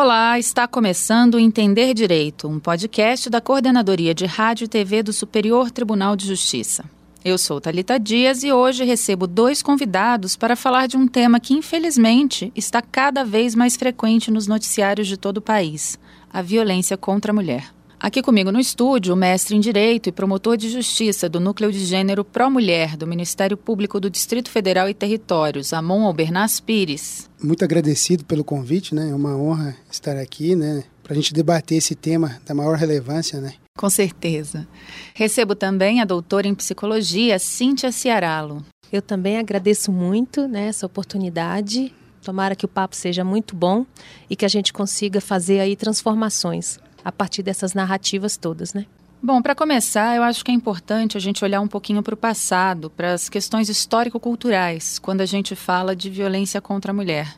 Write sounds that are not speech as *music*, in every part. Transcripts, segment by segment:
Olá, está começando o Entender Direito, um podcast da Coordenadoria de Rádio e TV do Superior Tribunal de Justiça. Eu sou Talita Dias e hoje recebo dois convidados para falar de um tema que infelizmente está cada vez mais frequente nos noticiários de todo o país: a violência contra a mulher. Aqui comigo no estúdio, o mestre em Direito e promotor de Justiça do Núcleo de Gênero Pró Mulher do Ministério Público do Distrito Federal e Territórios, Amon Albernaz Pires. Muito agradecido pelo convite, né? É uma honra estar aqui, né? Para a gente debater esse tema da maior relevância, né? Com certeza. Recebo também a doutora em Psicologia, Cíntia Ciaralo. Eu também agradeço muito né, essa oportunidade. Tomara que o papo seja muito bom e que a gente consiga fazer aí transformações a partir dessas narrativas todas, né? Bom, para começar, eu acho que é importante a gente olhar um pouquinho para o passado, para as questões histórico-culturais, quando a gente fala de violência contra a mulher.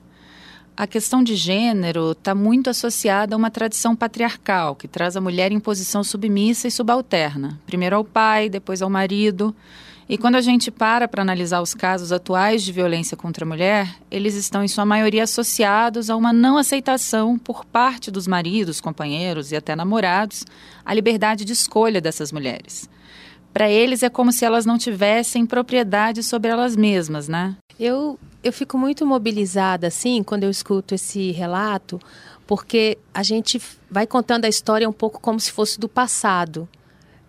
A questão de gênero está muito associada a uma tradição patriarcal, que traz a mulher em posição submissa e subalterna, primeiro ao pai, depois ao marido. E quando a gente para para analisar os casos atuais de violência contra a mulher, eles estão em sua maioria associados a uma não aceitação por parte dos maridos, companheiros e até namorados a liberdade de escolha dessas mulheres. Para eles é como se elas não tivessem propriedade sobre elas mesmas, né? Eu eu fico muito mobilizada assim quando eu escuto esse relato, porque a gente vai contando a história um pouco como se fosse do passado.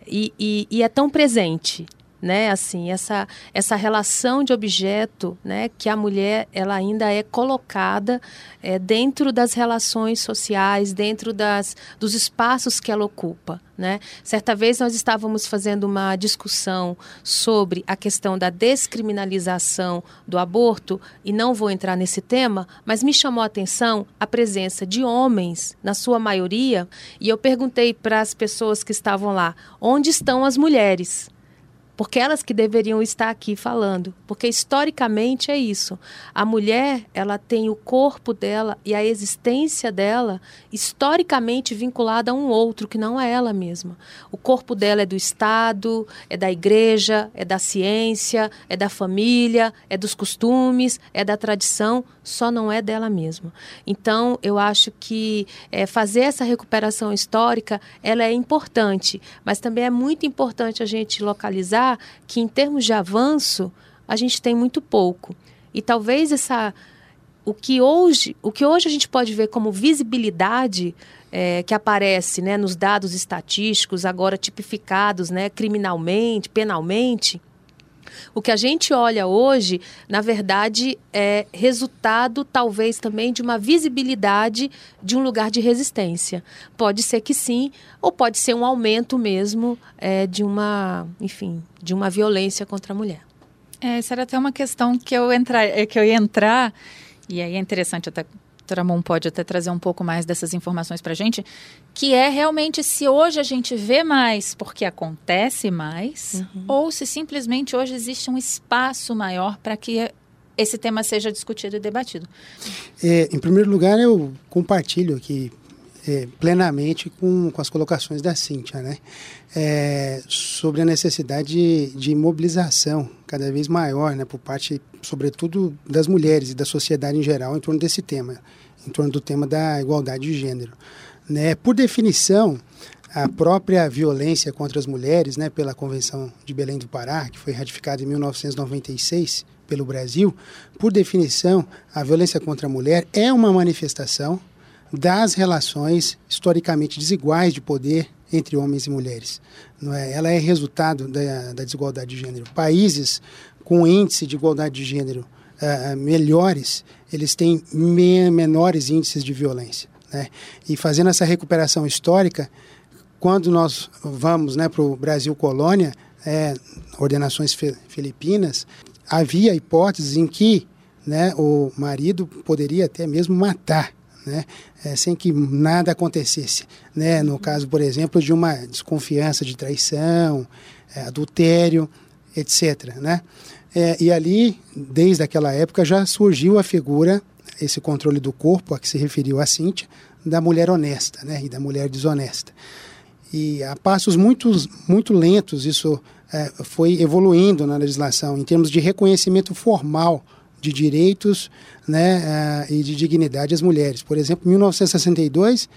E, e, e é tão presente né? Assim, essa, essa relação de objeto, né? Que a mulher ela ainda é colocada é, dentro das relações sociais, dentro das, dos espaços que ela ocupa, né? Certa vez nós estávamos fazendo uma discussão sobre a questão da descriminalização do aborto e não vou entrar nesse tema, mas me chamou a atenção a presença de homens, na sua maioria, e eu perguntei para as pessoas que estavam lá: onde estão as mulheres? Porque elas que deveriam estar aqui falando, porque historicamente é isso. A mulher, ela tem o corpo dela e a existência dela historicamente vinculada a um outro que não é ela mesma. O corpo dela é do Estado, é da igreja, é da ciência, é da família, é dos costumes, é da tradição, só não é dela mesma. Então, eu acho que é, fazer essa recuperação histórica, ela é importante, mas também é muito importante a gente localizar que em termos de avanço a gente tem muito pouco. E talvez essa o que hoje, o que hoje a gente pode ver como visibilidade é, que aparece né, nos dados estatísticos, agora tipificados né, criminalmente, penalmente, o que a gente olha hoje, na verdade, é resultado talvez também de uma visibilidade de um lugar de resistência. Pode ser que sim, ou pode ser um aumento mesmo é, de uma, enfim, de uma violência contra a mulher. É, essa era até uma questão que eu, entrar, que eu ia entrar, e aí é interessante até doutora Mon pode até trazer um pouco mais dessas informações para a gente, que é realmente se hoje a gente vê mais porque acontece mais, uhum. ou se simplesmente hoje existe um espaço maior para que esse tema seja discutido e debatido. É, em primeiro lugar, eu compartilho aqui é, plenamente com, com as colocações da Cíntia, né? É, sobre a necessidade de, de, mobilização cada vez maior, né, por parte, sobretudo, das mulheres e da sociedade em geral, em torno desse tema em torno do tema da igualdade de gênero. Né? Por definição, a própria violência contra as mulheres, né, pela Convenção de Belém do Pará, que foi ratificada em 1996 pelo Brasil, por definição, a violência contra a mulher é uma manifestação das relações historicamente desiguais de poder entre homens e mulheres. Não é? Ela é resultado da, da desigualdade de gênero. Países com índice de igualdade de gênero uh, melhores, eles têm me menores índices de violência. Né? E fazendo essa recuperação histórica, quando nós vamos né, para o Brasil colônia, é, ordenações filipinas, havia hipóteses em que né, o marido poderia até mesmo matar, né, é, sem que nada acontecesse. Né? No caso, por exemplo, de uma desconfiança de traição, é, adultério, etc. Né? É, e ali, desde aquela época, já surgiu a figura, esse controle do corpo a que se referiu a Cíntia, da mulher honesta né, e da mulher desonesta. E a passos muito, muito lentos isso é, foi evoluindo na legislação, em termos de reconhecimento formal de direitos né, uh, e de dignidade às mulheres. Por exemplo, em 1962,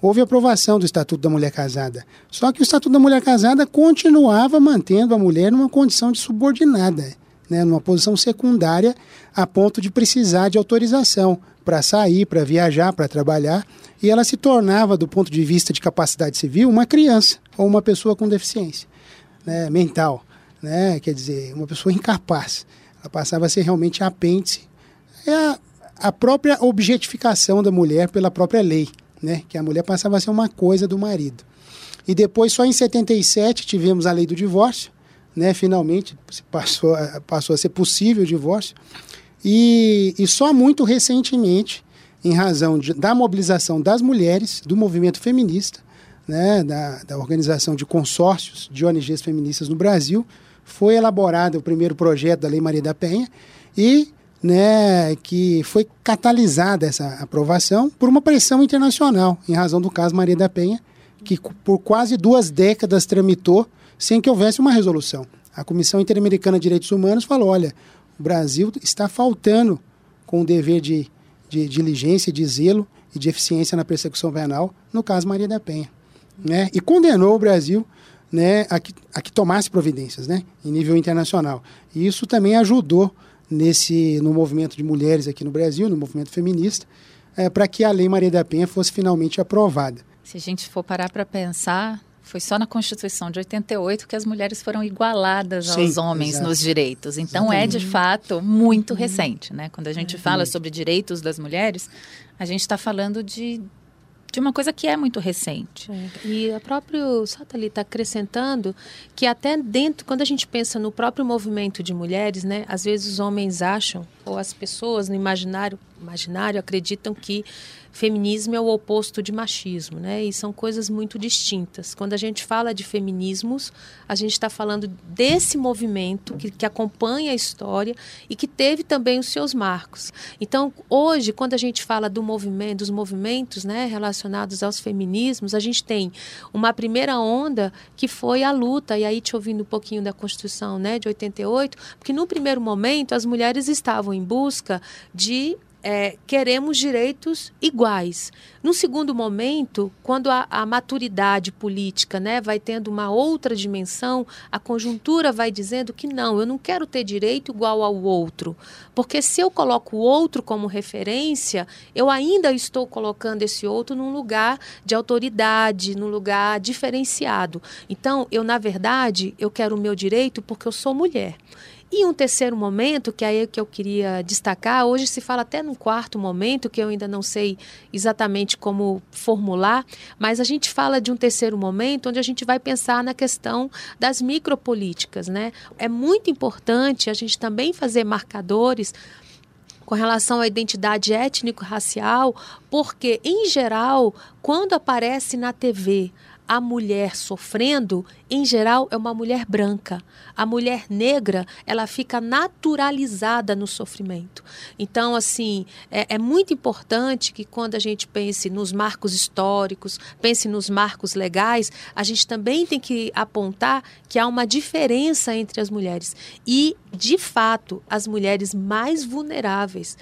houve aprovação do Estatuto da Mulher Casada. Só que o Estatuto da Mulher Casada continuava mantendo a mulher numa condição de subordinada, né, numa posição secundária, a ponto de precisar de autorização para sair, para viajar, para trabalhar, e ela se tornava, do ponto de vista de capacidade civil, uma criança ou uma pessoa com deficiência né, mental, né, quer dizer, uma pessoa incapaz. Passava a ser realmente apêndice. É a, a própria objetificação da mulher pela própria lei né? Que a mulher passava a ser uma coisa do marido. E depois, só em 77, tivemos a lei do divórcio, né? Finalmente passou, passou a ser possível o divórcio. E, e só muito recentemente, em razão de, da mobilização das mulheres, do movimento feminista, né? da, da organização de consórcios de ONGs feministas no Brasil, foi elaborado o primeiro projeto da Lei Maria da Penha e né, que foi catalisada essa aprovação por uma pressão internacional, em razão do caso Maria da Penha, que por quase duas décadas tramitou sem que houvesse uma resolução. A Comissão Interamericana de Direitos Humanos falou: olha, o Brasil está faltando com o dever de, de diligência, de zelo e de eficiência na persecução penal no caso Maria da Penha. Né? E condenou o Brasil né, a, que, a que tomasse providências né, em nível internacional. E isso também ajudou nesse no movimento de mulheres aqui no Brasil, no movimento feminista, é, para que a Lei Maria da Penha fosse finalmente aprovada. Se a gente for parar para pensar, foi só na Constituição de 88 que as mulheres foram igualadas Sim, aos homens exato. nos direitos. Então Exatamente. é de fato muito uhum. recente, né? Quando a gente fala sobre direitos das mulheres, a gente está falando de de uma coisa que é muito recente. É. E a próprio Satali está acrescentando que até dentro, quando a gente pensa no próprio movimento de mulheres, né, às vezes os homens acham, ou as pessoas no imaginário, imaginário acreditam que feminismo é o oposto de machismo, né? E são coisas muito distintas. Quando a gente fala de feminismos, a gente está falando desse movimento que, que acompanha a história e que teve também os seus marcos. Então, hoje, quando a gente fala do movimento, dos movimentos, né, relacionados aos feminismos, a gente tem uma primeira onda que foi a luta. E aí, te ouvindo um pouquinho da Constituição, né, de 88, porque no primeiro momento as mulheres estavam em busca de é, queremos direitos iguais. No segundo momento, quando a, a, maturidade política né, vai tendo uma outra dimensão, a conjuntura vai dizendo que não, eu não quero ter direito igual ao outro. Porque se eu coloco o outro como referência, eu ainda estou colocando esse outro num lugar de autoridade, num lugar diferenciado. Então, eu, na verdade, eu quero o meu direito porque eu sou mulher. E um terceiro momento, que é aí que eu queria destacar, hoje se fala até num quarto momento, que eu ainda não sei exatamente como formular, mas a gente fala de um terceiro momento onde a gente vai pensar na questão das micropolíticas. Né? É muito importante a gente também fazer marcadores com relação à identidade étnico-racial, porque, em geral, quando aparece na TV a mulher sofrendo, em geral, é uma mulher branca. A mulher negra, ela fica naturalizada no sofrimento. Então, assim, é, é, muito importante que quando a gente pense nos marcos históricos, pense nos marcos legais, a gente também tem que apontar que há uma diferença entre as mulheres. E, de fato, as mulheres mais vulneráveis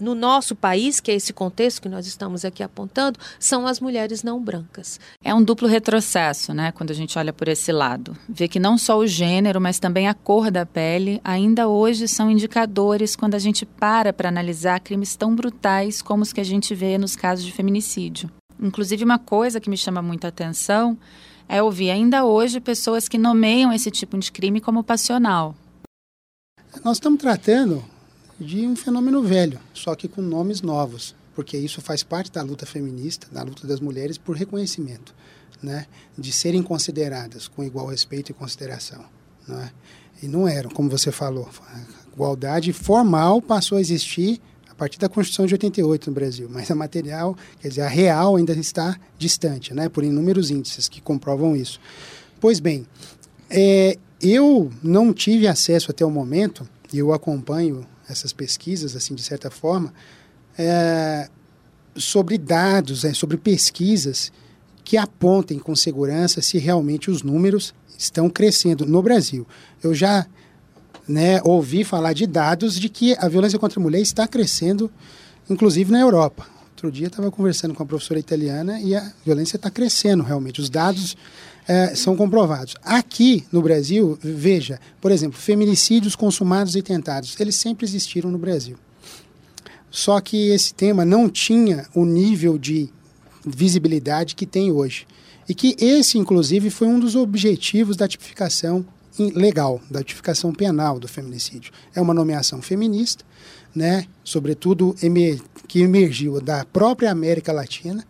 no nosso país, que é esse contexto que nós estamos aqui apontando, são as mulheres não brancas. É um duplo retrocesso, né, quando a gente olha por esse lado. Vê que não só o gênero, mas também a cor da pele ainda hoje são indicadores quando a gente para para analisar crimes tão brutais como os que a gente vê nos casos de feminicídio. Inclusive, uma coisa que me chama muita atenção é ouvir ainda hoje pessoas que nomeiam esse tipo de crime como passional. Nós estamos tratando de um fenômeno velho, só que com nomes novos, porque isso faz parte da luta feminista, da luta das mulheres por reconhecimento, né, de serem consideradas com igual respeito e consideração, né? E não eram, como você falou, a igualdade formal passou a existir a partir da Constituição de 88 no Brasil, mas a material, quer dizer, a real ainda está distante, né, por inúmeros índices que comprovam isso. Pois bem, é, eu não tive acesso até o momento, e eu acompanho essas pesquisas, assim, de certa forma, é, sobre dados, é, sobre pesquisas que apontem com segurança se realmente os números estão crescendo no Brasil. Eu já né, ouvir falar de dados de que a violência contra a mulher está crescendo, inclusive na Europa. Outro dia estava conversando com a professora italiana e a violência está crescendo realmente. Os dados é, são comprovados. Aqui no Brasil, veja, por exemplo, feminicídios consumados e tentados, eles sempre existiram no Brasil. Só que esse tema não tinha o nível de visibilidade que tem hoje. E que esse, inclusive, foi um dos objetivos da tipificação legal, da tipificação penal do feminicídio. É uma nomeação feminista, né, sobretudo que emergiu da própria América Latina,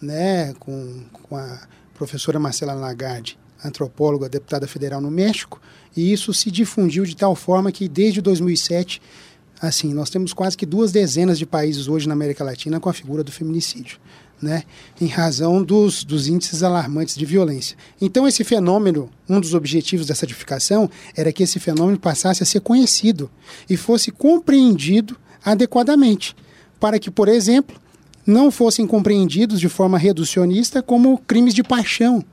né, com, com a professora Marcela Lagarde, antropóloga, deputada federal no México, e isso se difundiu de tal forma que desde 2007, assim, nós temos quase que duas dezenas de países hoje na América Latina com a figura do feminicídio né, em razão dos, dos índices alarmantes de violência. Então, esse fenômeno, um dos objetivos dessa edificação era que esse fenômeno passasse a ser conhecido e fosse compreendido adequadamente, para que, por exemplo, não fossem compreendidos de forma reducionista como crimes de paixão,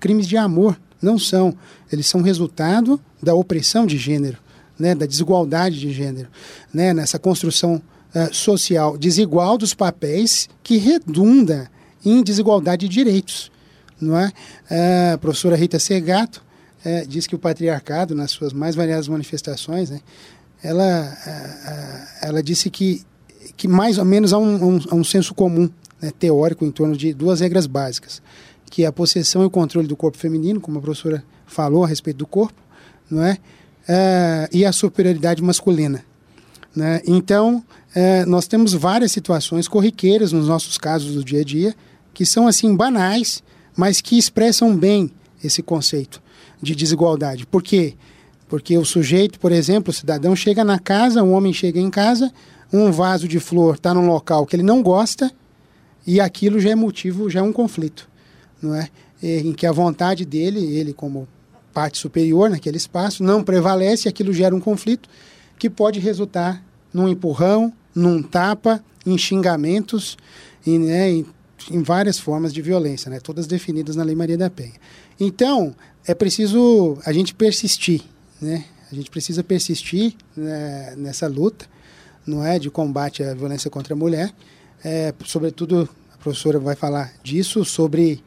crimes de amor. Não são. Eles são resultado da opressão de gênero, né, da desigualdade de gênero, né, nessa construção uh, social desigual dos papéis que redunda em desigualdade de direitos. Não é? Uh, a professora Rita Segato uh, diz que o patriarcado, nas suas mais variadas manifestações, né, ela, ela disse que, que mais ou menos há um, um, há um senso comum né, teórico em torno de duas regras básicas, que é a possessão e o controle do corpo feminino, como a professora falou a respeito do corpo, não é? e a superioridade masculina. Né? Então, é, nós temos várias situações corriqueiras nos nossos casos do dia a dia, que são assim banais, mas que expressam bem esse conceito de desigualdade. Por quê? Porque o sujeito, por exemplo, o cidadão chega na casa, um homem chega em casa, um vaso de flor está num local que ele não gosta e aquilo já é motivo, já é um conflito, não é? Em que a vontade dele, ele como parte superior naquele espaço, não prevalece, aquilo gera um conflito que pode resultar num empurrão, num tapa, em xingamentos e, né, em, em, várias formas de violência, né, todas definidas na Lei Maria da Penha. Então, é preciso a gente persistir, né? A gente precisa persistir né, nessa luta, não é, de combate à violência contra a mulher. É, sobretudo, a professora vai falar disso sobre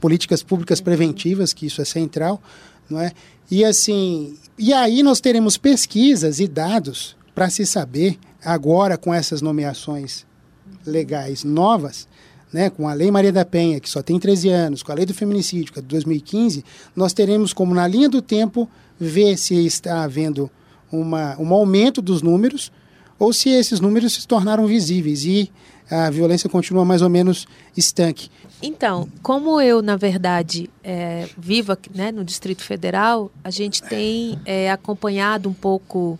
políticas públicas preventivas, que isso é central, não é? E assim, e aí nós teremos pesquisas e dados para se saber agora com essas nomeações legais novas, né, com a Lei Maria da Penha, que só tem 13 anos, com a Lei do Feminicídio, que é de 2015, nós teremos como na linha do tempo ver se está havendo uma, um aumento dos números ou se esses números se tornaram visíveis e a violência continua mais ou menos estanque. Então, como eu, na verdade, é, vivo aqui, né, no Distrito Federal, a gente tem é, acompanhado um pouco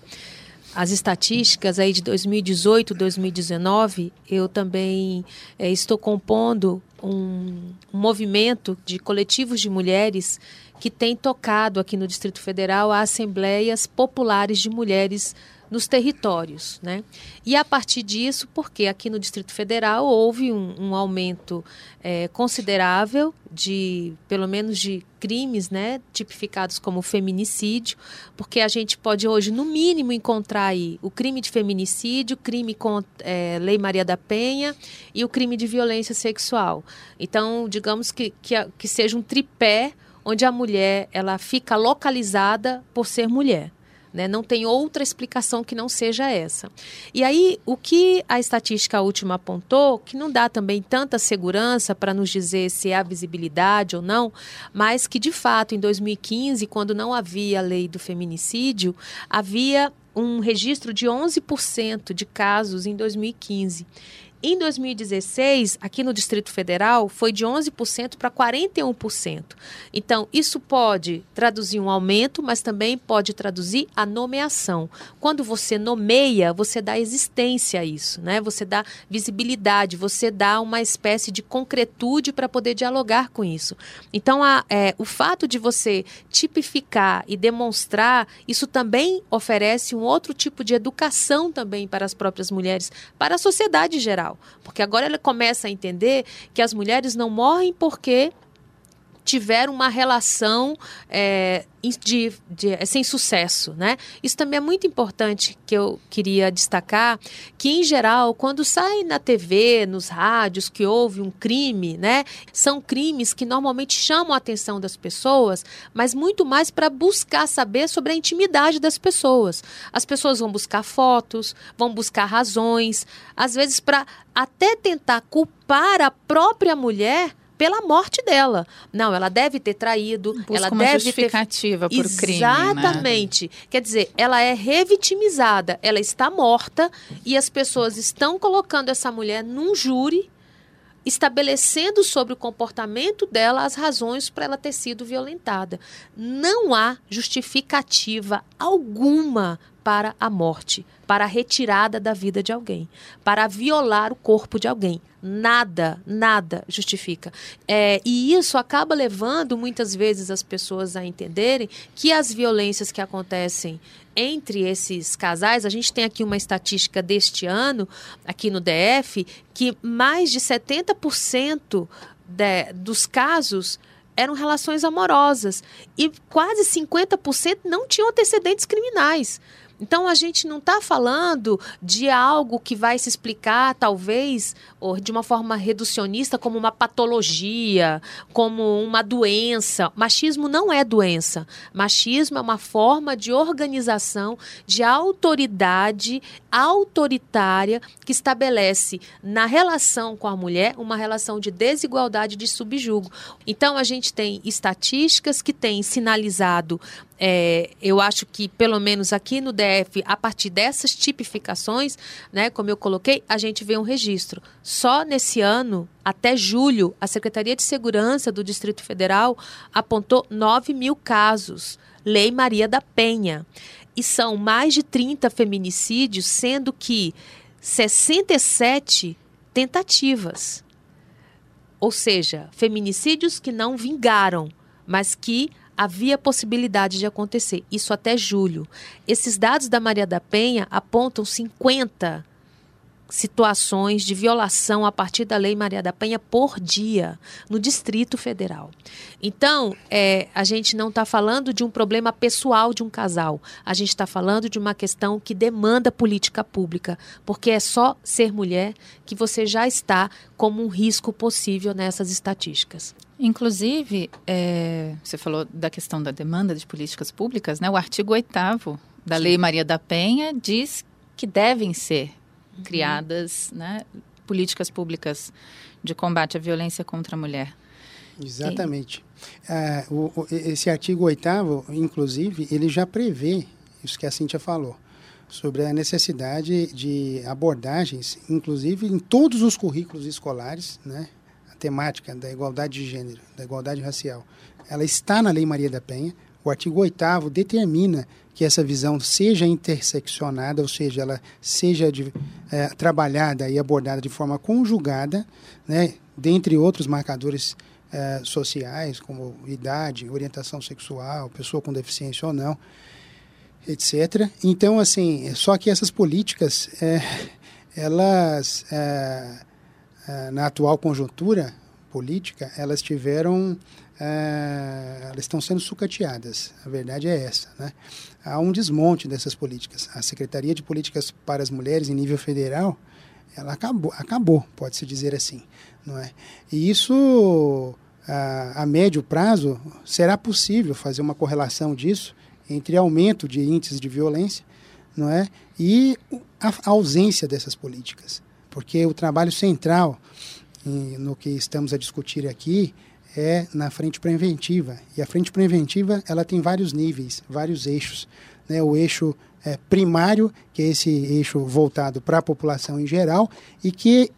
as estatísticas aí de 2018, 2019, eu também é, estou compondo um, um, movimento de coletivos de mulheres que tem tocado aqui no Distrito Federal a assembleias populares de mulheres nos territórios. Né? E a partir disso, porque aqui no Distrito Federal houve um, um aumento é, considerável de, pelo menos, de crimes né, tipificados como feminicídio, porque a gente pode hoje, no mínimo, encontrar aí o crime de feminicídio, crime com é, Lei Maria da Penha e o crime de violência sexual. Então, digamos que, que, que seja um tripé onde a mulher ela fica localizada por ser mulher. Né? Não tem outra explicação que não seja essa. E aí, o que a estatística última apontou, que não dá também tanta segurança para nos dizer se há visibilidade ou não, mas que de fato, em 2015, quando não havia a lei do feminicídio, havia um registro de 11% de casos em 2015. Em 2016, aqui no Distrito Federal, foi de 11% para 41%. Então, isso pode traduzir um aumento, mas também pode traduzir a nomeação. Quando você nomeia, você dá existência a isso, né? Você dá visibilidade, você dá uma espécie de concretude para poder dialogar com isso. Então, a, é, o fato de você tipificar e demonstrar, isso também oferece um outro tipo de educação também para as próprias mulheres, para a sociedade em geral. Porque agora ela começa a entender que as mulheres não morrem porque tiveram uma relação é, de, de, é, sem sucesso, né? Isso também é muito importante que eu queria destacar, que em geral, quando sai na TV, nos rádios, que houve um crime, né? São crimes que normalmente chamam a atenção das pessoas, mas muito mais para buscar saber sobre a intimidade das pessoas. As pessoas vão buscar fotos, vão buscar razões, às vezes para até tentar culpar a própria mulher pela morte dela. Não, ela deve ter traído, Busca ela uma deve justificativa ter... por crime. Né? Exatamente. Né? Quer dizer, ela é revitimizada, ela está morta e as pessoas estão colocando essa mulher num júri estabelecendo sobre o comportamento dela as razões para ela ter sido violentada. Não há justificativa alguma para a morte, para a retirada da vida de alguém, para violar o corpo de alguém. Nada, nada justifica. É, e isso acaba levando muitas vezes as pessoas a entenderem que as violências que acontecem entre esses casais, a gente tem aqui uma estatística deste ano, aqui no DF, que mais de 70% de, dos casos eram relações amorosas e quase 50% não tinham antecedentes criminais. Então a gente não está falando de algo que vai se explicar, talvez, ou de uma forma reducionista, como uma patologia, como uma doença. Machismo não é doença. Machismo é uma forma de organização, de autoridade autoritária que estabelece na relação com a mulher uma relação de desigualdade de subjugo. Então a gente tem estatísticas que têm sinalizado é, eu acho que, pelo menos aqui no DF, a partir dessas tipificações, né, como eu coloquei, a gente vê um registro. Só nesse ano, até julho, a Secretaria de Segurança do Distrito Federal apontou 9 mil casos. Lei Maria da Penha. E são mais de 30 feminicídios, sendo que 67 tentativas. Ou seja, feminicídios que não vingaram, mas que havia possibilidade de acontecer. Isso até julho. Esses dados da Maria da Penha apontam 50 situações de violação a partir da Lei Maria da Penha por dia no Distrito Federal. Então, é, a gente não está falando de um problema pessoal de um casal, a gente está falando de uma questão que demanda política pública, porque é só ser mulher que você já está como um risco possível nessas estatísticas. Inclusive, é, você falou da questão da demanda de políticas públicas, né? O artigo 8 da. Lei Maria da Penha diz que devem ser uhum. criadas né, políticas públicas de combate à violência contra a mulher. Exatamente. É, o, esse artigo 8 inclusive, ele já prevê isso que a Cíntia falou, sobre a necessidade de abordagens, inclusive em todos os currículos escolares, né? Temática da igualdade de gênero, da igualdade racial, ela está na Lei Maria da Penha. O artigo 8 determina que essa visão seja interseccionada, ou seja, ela seja de, é, trabalhada e abordada de forma conjugada, né, dentre outros marcadores é, sociais, como idade, orientação sexual, pessoa com deficiência ou não, etc. Então, assim, só que essas políticas, é, *laughs* elas é, na atual conjuntura política, elas tiveram, é, elas estão sendo sucateadas. A verdade é essa, né? Há um desmonte dessas políticas. A Secretaria de Políticas para as Mulheres em nível federal, ela acabou, acabou, pode-se dizer assim, não é? E isso, a, a médio prazo, será possível fazer uma correlação disso entre aumento de índices de violência, não é? E a ausência dessas políticas porque o trabalho central no que estamos a discutir aqui é na frente preventiva. E a frente preventiva ela tem vários níveis, vários eixos. Né? O eixo é, primário, que é esse eixo voltado para a população em geral, e que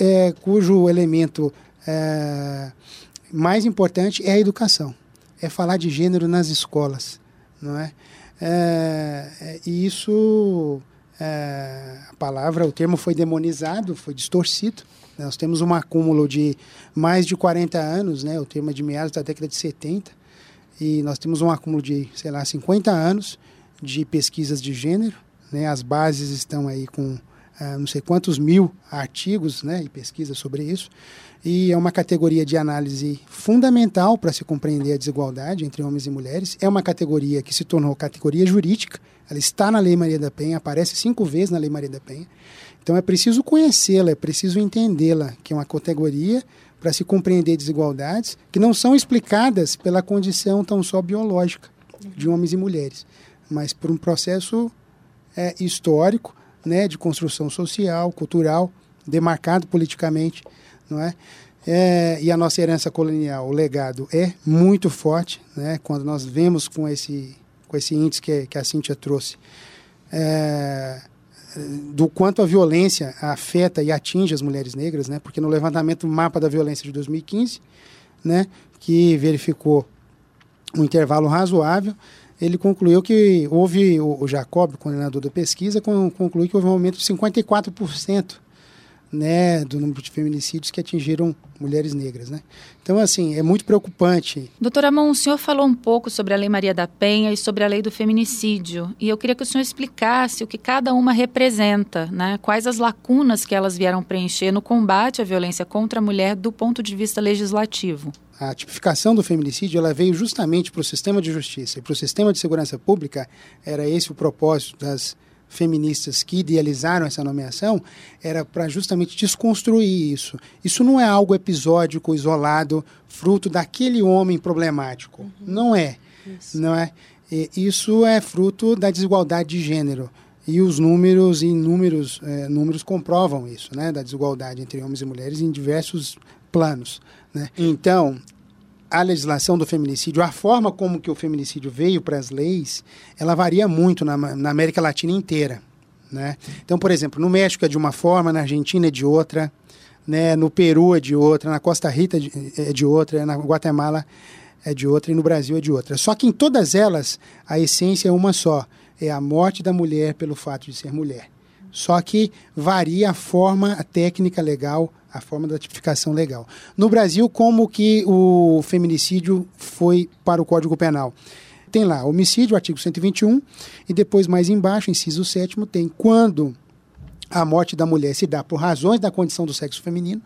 é, cujo elemento é, mais importante é a educação. É falar de gênero nas escolas, não é? é, é e isso é, a palavra, o termo foi demonizado, foi distorcido. Nós temos um acúmulo de mais de 40 anos, né? o termo é de meados da década de 70, e nós temos um acúmulo de, sei lá, 50 anos de pesquisas de gênero. Né? As bases estão aí com ah, não sei quantos mil artigos né? e pesquisas sobre isso. e é uma categoria de análise fundamental para se compreender a desigualdade entre homens e mulheres. É uma categoria que se tornou categoria jurídica, ela está na Lei Maria da Penha, aparece cinco vezes na Lei Maria da Penha. Então é preciso conhecê-la, é preciso entendê-la, que é uma categoria para se compreender desigualdades que não são explicadas pela condição tão só biológica de homens e mulheres, mas por um processo é, histórico, né, de construção social, cultural, demarcado politicamente, não é? é? E a nossa herança colonial, o legado é muito forte, né? Quando nós vemos com esse com esse índice que, que a Cíntia trouxe, é, do quanto a violência afeta e atinge as mulheres negras, né? Porque no levantamento mapa da violência de 2015, né, que verificou um intervalo razoável, ele concluiu que houve, o, Jacob, coordenador da pesquisa, concluiu que houve um aumento de 54% né, do número de feminicídios que atingiram mulheres negras. Né? Então, assim, é muito preocupante. Doutora Amon, o senhor falou um pouco sobre a Lei Maria da Penha e sobre a lei do feminicídio. E eu queria que o senhor explicasse o que cada uma representa, né? quais as lacunas que elas vieram preencher no combate à violência contra a mulher do ponto de vista legislativo. A tipificação do feminicídio ela veio justamente para o sistema de justiça e para o sistema de segurança pública. Era esse o propósito das feministas que idealizaram essa nomeação era para justamente desconstruir isso. Isso não é algo episódico, isolado, fruto daquele homem problemático. Uhum. Não é. Isso. Não é. E isso é fruto da desigualdade de gênero. E os números e números, é, números comprovam isso, né, da desigualdade entre homens e mulheres em diversos planos. Né? Então, a legislação do feminicídio, a forma como que o feminicídio veio para as leis, ela varia muito na, na América Latina inteira. Né? Então, por exemplo, no México é de uma forma, na Argentina é de outra, né? no Peru é de outra, na Costa Rica é de outra, na Guatemala é de outra e no Brasil é de outra. Só que em todas elas a essência é uma só: é a morte da mulher pelo fato de ser mulher. Só que varia a forma, a técnica legal, a forma da tipificação legal. No Brasil, como que o feminicídio foi para o Código Penal? Tem lá homicídio, artigo 121, e depois mais embaixo, inciso 7 tem quando a morte da mulher se dá por razões da condição do sexo feminino,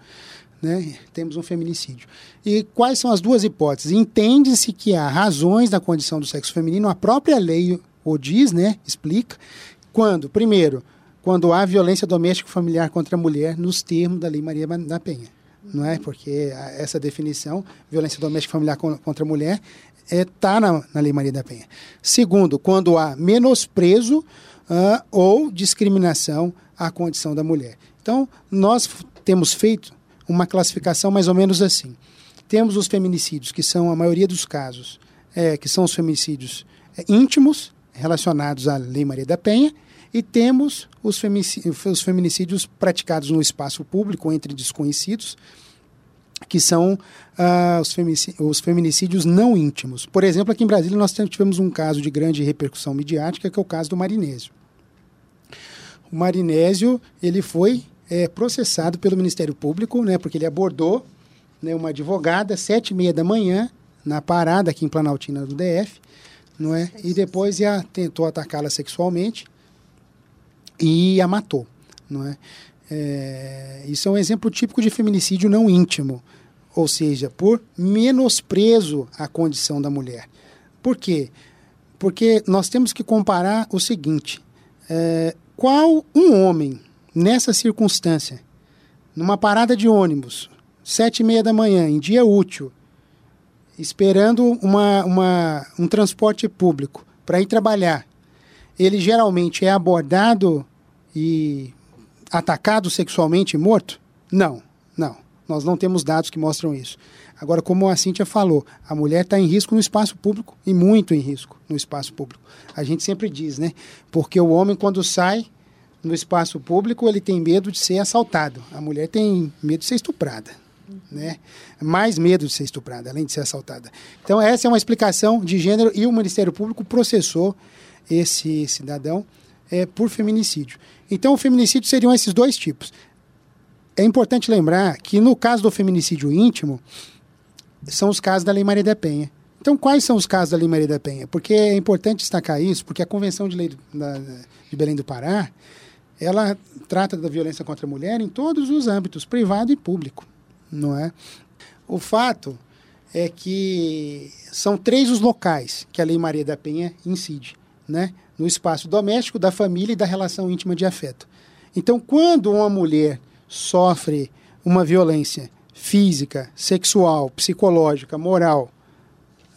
né, temos um feminicídio. E quais são as duas hipóteses? Entende-se que há razões da condição do sexo feminino, a própria lei o diz, né, explica, quando, primeiro, quando há violência doméstica familiar contra a mulher nos termos da Lei Maria da Penha. Não é? Porque essa definição, violência doméstica familiar contra a mulher, está é, tá na, na Lei Maria da Penha. Segundo, quando há menosprezo uh, ou discriminação à condição da mulher. Então, nós temos feito uma classificação mais ou menos assim. Temos os feminicídios, que são a maioria dos casos, é, que são os feminicídios é, íntimos, relacionados à Lei Maria da Penha, e temos os os feminicídios praticados no espaço público entre desconhecidos, que são uh, os, os, feminicídios não íntimos. Por exemplo, aqui em Brasília nós tivemos um caso de grande repercussão midiática, que é o caso do Marinésio. O Marinésio ele foi é, processado pelo Ministério Público, né, porque ele abordou né, uma advogada às sete e meia da manhã na parada aqui em Planaltina do DF, não é? E depois ia, tentou atacá-la sexualmente e a matou. Não é? é? isso é um exemplo típico de feminicídio não íntimo, ou seja, por menosprezo à condição da mulher. Por quê? Porque nós temos que comparar o seguinte: é, qual um homem nessa circunstância, numa parada de ônibus, sete e meia da manhã, em dia útil, esperando uma, uma, um transporte público para ir trabalhar, ele geralmente é abordado e atacado sexualmente e morto? Não, não. Nós não temos dados que mostram isso. Agora, como a Cíntia falou, a mulher está em risco no espaço público e muito em risco no espaço público. A gente sempre diz, né? Porque o homem, quando sai no espaço público, ele tem medo de ser assaltado. A mulher tem medo de ser estuprada. Né? Mais medo de ser estuprada, além de ser assaltada. Então, essa é uma explicação de gênero e o Ministério Público processou esse cidadão é, por feminicídio. Então, o feminicídio seriam esses dois tipos. É importante lembrar que no caso do feminicídio íntimo, são os casos da Lei Maria da Penha. Então, quais são os casos da Lei Maria da Penha? Porque é importante destacar isso, porque a Convenção de Lei de Belém do Pará, ela trata da violência contra a mulher em todos os âmbitos, privado e público. não é? O fato é que são três os locais que a Lei Maria da Penha incide, né? No espaço doméstico, da família e da relação íntima de afeto. Então, quando uma mulher sofre uma violência física, sexual, psicológica, moral,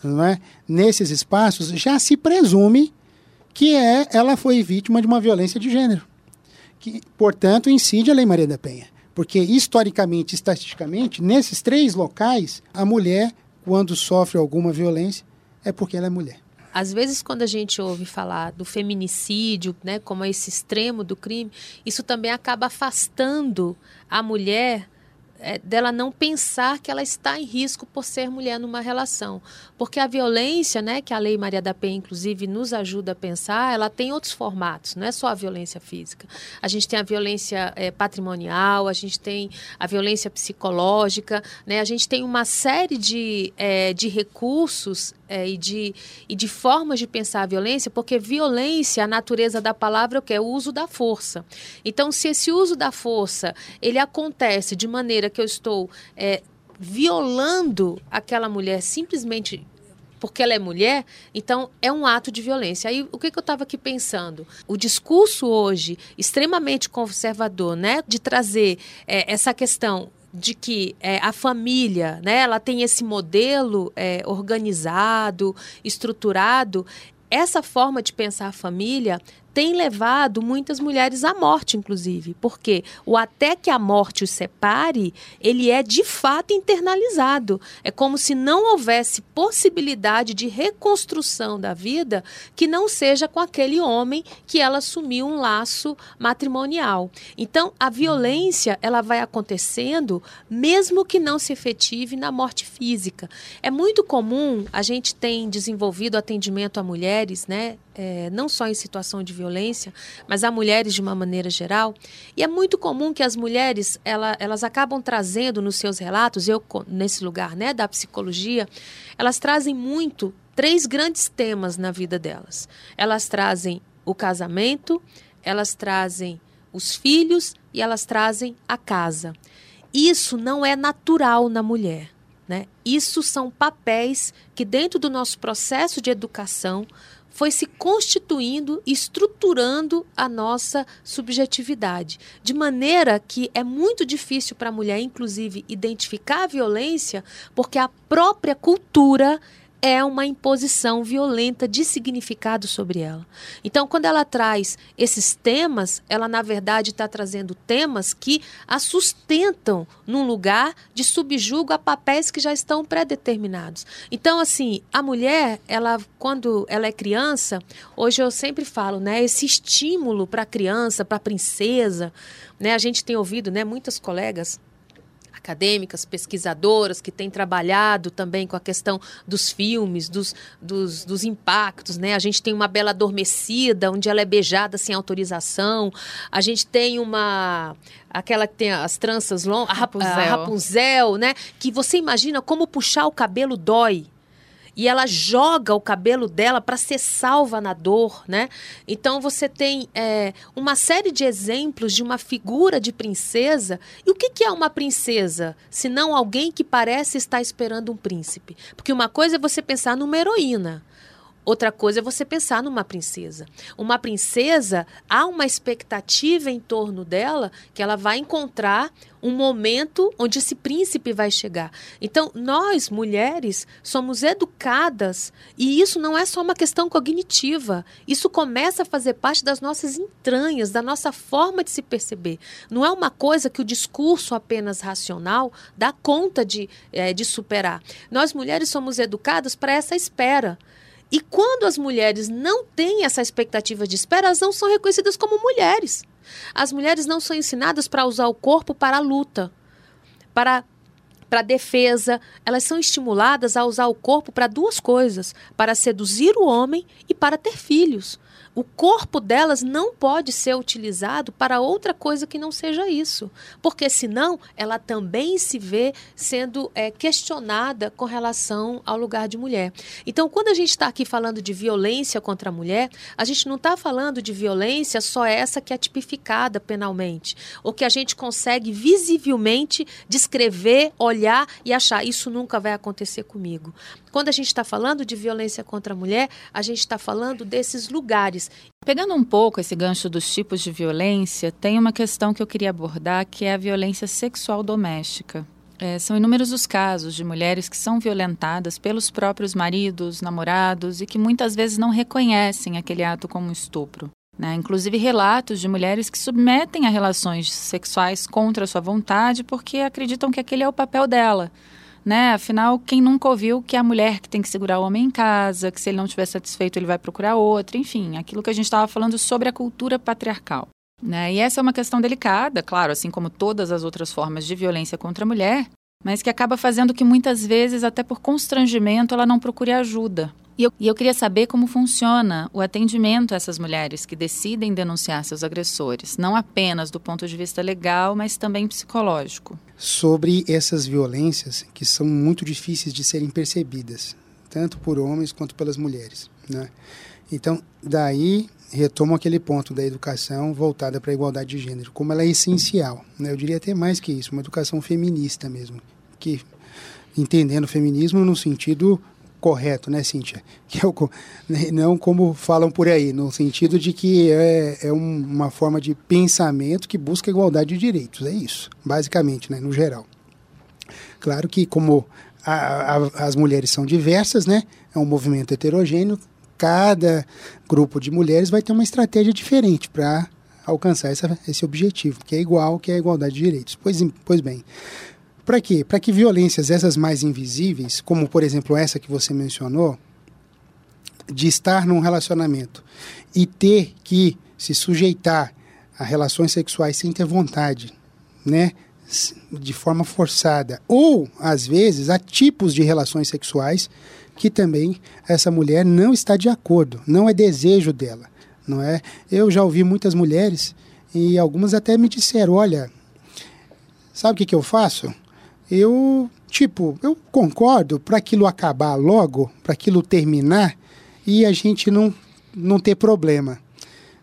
não é? nesses espaços, já se presume que é, ela foi vítima de uma violência de gênero. Que, portanto, incide a Lei Maria da Penha. Porque, historicamente, estatisticamente, nesses três locais, a mulher, quando sofre alguma violência, é porque ela é mulher. Às vezes, quando a gente ouve falar do feminicídio, né, como esse extremo do crime, isso também acaba afastando a mulher é, dela não pensar que ela está em risco por ser mulher numa relação. Porque a violência, né, que a Lei Maria da Penha, inclusive, nos ajuda a pensar, ela tem outros formatos, não é só a violência física. A gente tem a violência é, patrimonial, a gente tem a violência psicológica, né, a gente tem uma série de, é, de recursos é, e, de, e de formas de pensar a violência, porque violência, a natureza da palavra, é o que? É o uso da força. Então, se esse uso da força ele acontece de maneira que eu estou é, violando aquela mulher simplesmente porque ela é mulher, então é um ato de violência. Aí o que, que eu estava aqui pensando? O discurso hoje, extremamente conservador, né, de trazer é, essa questão de que é, a família, né, ela tem esse modelo é, organizado, estruturado, essa forma de pensar a família tem levado muitas mulheres à morte, inclusive, porque o até que a morte os separe, ele é de fato internalizado. É como se não houvesse possibilidade de reconstrução da vida que não seja com aquele homem que ela assumiu um laço matrimonial. Então, a violência, ela vai acontecendo mesmo que não se efetive na morte física. É muito comum, a gente tem desenvolvido atendimento a mulheres, né, é, não só em situação de violência, mas a mulheres de uma maneira geral. E é muito comum que as mulheres ela, elas acabam trazendo nos seus relatos, eu nesse lugar né, da psicologia, elas trazem muito três grandes temas na vida delas. Elas trazem o casamento, elas trazem os filhos e elas trazem a casa. Isso não é natural na mulher. Né? Isso são papéis que, dentro do nosso processo de educação, foi se constituindo, estruturando a nossa subjetividade, de maneira que é muito difícil para a mulher, inclusive, identificar a violência, porque a própria cultura é uma imposição violenta de significado sobre ela. Então, quando ela traz esses temas, ela na verdade está trazendo temas que a sustentam num lugar de subjugo a papéis que já estão pré-determinados. Então, assim, a mulher, ela quando ela é criança, hoje eu sempre falo, né, esse estímulo para a criança, para a princesa, né, a gente tem ouvido, né, muitas colegas acadêmicas, pesquisadoras que têm trabalhado também com a questão dos filmes, dos, dos, dos, impactos, né? A gente tem uma Bela Adormecida, onde ela é beijada sem autorização. A gente tem uma aquela que tem as tranças longas, a Rapunzel. a Rapunzel, né? Que você imagina como puxar o cabelo dói e ela joga o cabelo dela para ser salva na dor, né? Então você tem é, uma série de exemplos de uma figura de princesa. E o que, que é uma princesa? Se não alguém que parece estar esperando um príncipe. Porque uma coisa é você pensar numa heroína. Outra coisa é você pensar numa princesa. Uma princesa, há uma expectativa em torno dela que ela vai encontrar um momento onde esse príncipe vai chegar. Então, nós, mulheres, somos educadas e isso não é só uma questão cognitiva. Isso começa a fazer parte das nossas entranhas, da nossa forma de se perceber. Não é uma coisa que o discurso apenas racional dá conta de, é, de superar. Nós, mulheres, somos educadas para essa espera. E quando as mulheres não têm essa expectativa de espera, elas não são reconhecidas como mulheres. As mulheres não são ensinadas para usar o corpo para a luta, para para defesa, elas são estimuladas a usar o corpo para duas coisas: para seduzir o homem e para ter filhos. O corpo delas não pode ser utilizado para outra coisa que não seja isso. Porque senão ela também se vê sendo é, questionada com relação ao lugar de mulher. Então, quando a gente está aqui falando de violência contra a mulher, a gente não está falando de violência só essa que é tipificada penalmente, ou que a gente consegue visivelmente descrever, olhar e achar isso nunca vai acontecer comigo. Quando a gente está falando de violência contra a mulher, a gente está falando desses lugares. Pegando um pouco esse gancho dos tipos de violência, tem uma questão que eu queria abordar, que é a violência sexual doméstica. É, são inúmeros os casos de mulheres que são violentadas pelos próprios maridos, namorados e que muitas vezes não reconhecem aquele ato como estupro. Né? Inclusive relatos de mulheres que submetem a relações sexuais contra sua vontade porque acreditam que aquele é o papel dela né? Afinal, quem nunca ouviu que é a mulher que tem que segurar o homem em casa, que se ele não estiver satisfeito ele vai procurar outro, enfim, aquilo que a gente estava falando sobre a cultura patriarcal. Né? E essa é uma questão delicada, claro, assim como todas as outras formas de violência contra a mulher, mas que acaba fazendo que muitas vezes, até por constrangimento, ela não procure ajuda. E eu, e eu queria saber como funciona o atendimento a essas mulheres que decidem denunciar seus agressores, não apenas do ponto de vista legal, mas também psicológico. Sobre essas violências que são muito difíceis de serem percebidas, tanto por homens quanto pelas mulheres. Né? Então, daí retomo aquele ponto da educação voltada para a igualdade de gênero, como ela é essencial. Né? Eu diria até mais que isso, uma educação feminista mesmo, que entendendo o feminismo no sentido correto, né, Cíntia? *laughs* Que é o, né, não como falam por aí, no sentido de que é, é um, uma forma de pensamento que busca igualdade de direitos, é isso, basicamente, né, no geral. Claro que como a, a, as mulheres são diversas, né, é um movimento heterogêneo, cada grupo de mulheres vai ter uma estratégia diferente para alcançar essa, esse objetivo, que é igual, que é a igualdade de direitos. Pois, pois bem, para quê? Para que violências essas mais invisíveis, como por exemplo essa que você mencionou, de estar num relacionamento e ter que se sujeitar a relações sexuais sem ter vontade, né? De forma forçada. Ou, às vezes, a tipos de relações sexuais que também essa mulher não está de acordo, não é desejo dela, não é? Eu já ouvi muitas mulheres e algumas até me disseram, olha, sabe o que, que eu faço? Eu, tipo, eu concordo para aquilo acabar logo, para aquilo terminar e a gente não, não ter problema.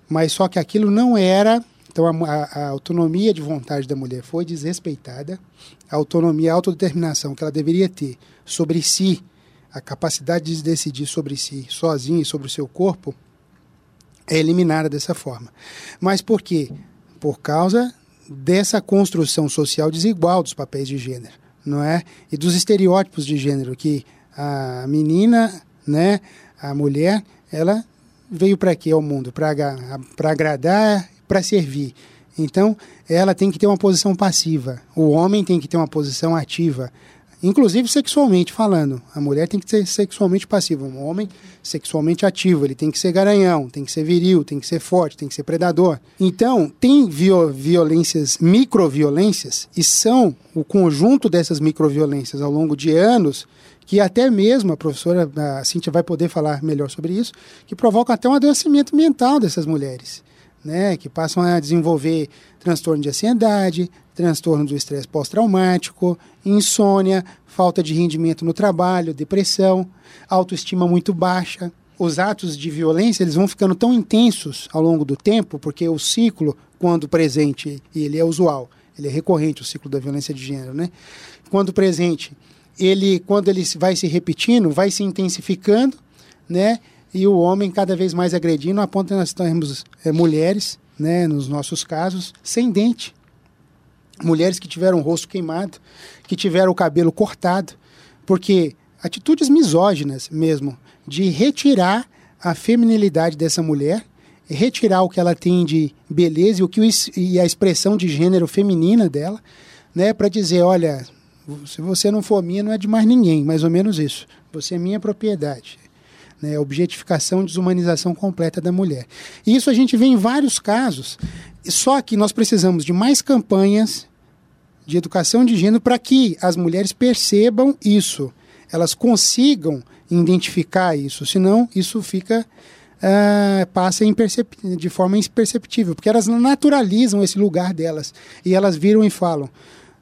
Mas só que aquilo não era então, a, a, autonomia de vontade da mulher foi desrespeitada, a autonomia, a autodeterminação que ela deveria ter sobre si a capacidade de decidir sobre si sozinho e sobre o seu corpo é eliminada dessa forma. Mas por quê? Por causa dessa construção social desigual dos papéis de gênero, não é? E dos estereótipos de gênero que a menina, né, a mulher, ela veio para quê ao mundo? Para agradar, para servir. Então, ela tem que ter uma posição passiva. O homem tem que ter uma posição ativa inclusive sexualmente falando. A mulher tem que ser sexualmente passiva, um homem sexualmente ativo, ele tem que ser garanhão, tem que ser viril, tem que ser forte, tem que ser predador. Então, tem violências, microviolências, e são o conjunto dessas microviolências ao longo de anos que até mesmo a professora a Cíntia vai poder falar melhor sobre isso, que provocam até um adoecimento mental dessas mulheres, né, que passam a desenvolver transtorno de ansiedade, transtorno do estresse pós-traumático, insônia, falta de rendimento no trabalho, depressão, autoestima muito baixa. Os atos de violência eles vão ficando tão intensos ao longo do tempo, porque o ciclo, quando presente, e ele é usual, ele é recorrente, o ciclo da violência de gênero, né? Quando presente, ele, quando ele vai se repetindo, vai se intensificando, né? E o homem cada vez mais agredindo, a ponto de nós termos é, mulheres, né, nos nossos casos, sem dente, mulheres que tiveram o rosto queimado, que tiveram o cabelo cortado, porque atitudes misóginas mesmo, de retirar a feminilidade dessa mulher, retirar o que ela tem de beleza e, o que, e a expressão de gênero feminina dela, né, para dizer, olha, se você não for minha, não é de mais ninguém, mais ou menos isso. Você é minha propriedade. Né, objetificação, desumanização completa da mulher. E isso a gente vê em vários casos. Só que nós precisamos de mais campanhas de educação de gênero para que as mulheres percebam isso, elas consigam identificar isso, senão isso fica uh, passa de forma imperceptível, porque elas naturalizam esse lugar delas e elas viram e falam,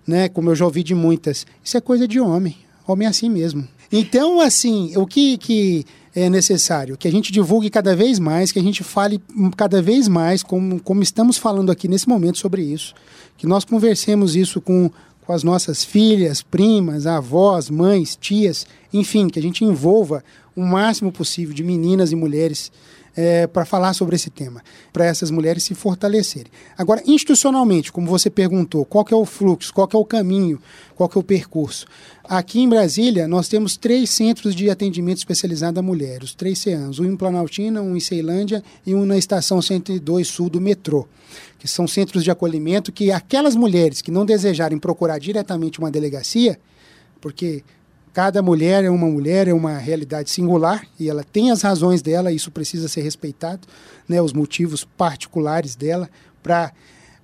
né, como eu já ouvi de muitas, isso é coisa de homem, homem é assim mesmo. Então, assim, o que, que é necessário? Que a gente divulgue cada vez mais, que a gente fale cada vez mais, como, como estamos falando aqui nesse momento sobre isso, que nós conversemos isso com, com as nossas filhas, primas, avós, mães, tias, enfim, que a gente envolva o máximo possível de meninas e mulheres é, para falar sobre esse tema, para essas mulheres se fortalecerem. Agora, institucionalmente, como você perguntou, qual que é o fluxo, qual que é o caminho, qual que é o percurso? Aqui em Brasília, nós temos três centros de atendimento especializado a mulher, os três CEANs, um em Planaltina, um em Ceilândia e um na estação 102 Sul do metrô, que são centros de acolhimento que aquelas mulheres que não desejarem procurar diretamente uma delegacia, porque Cada mulher é uma mulher, é uma realidade singular e ela tem as razões dela, isso precisa ser respeitado, né, os motivos particulares dela para,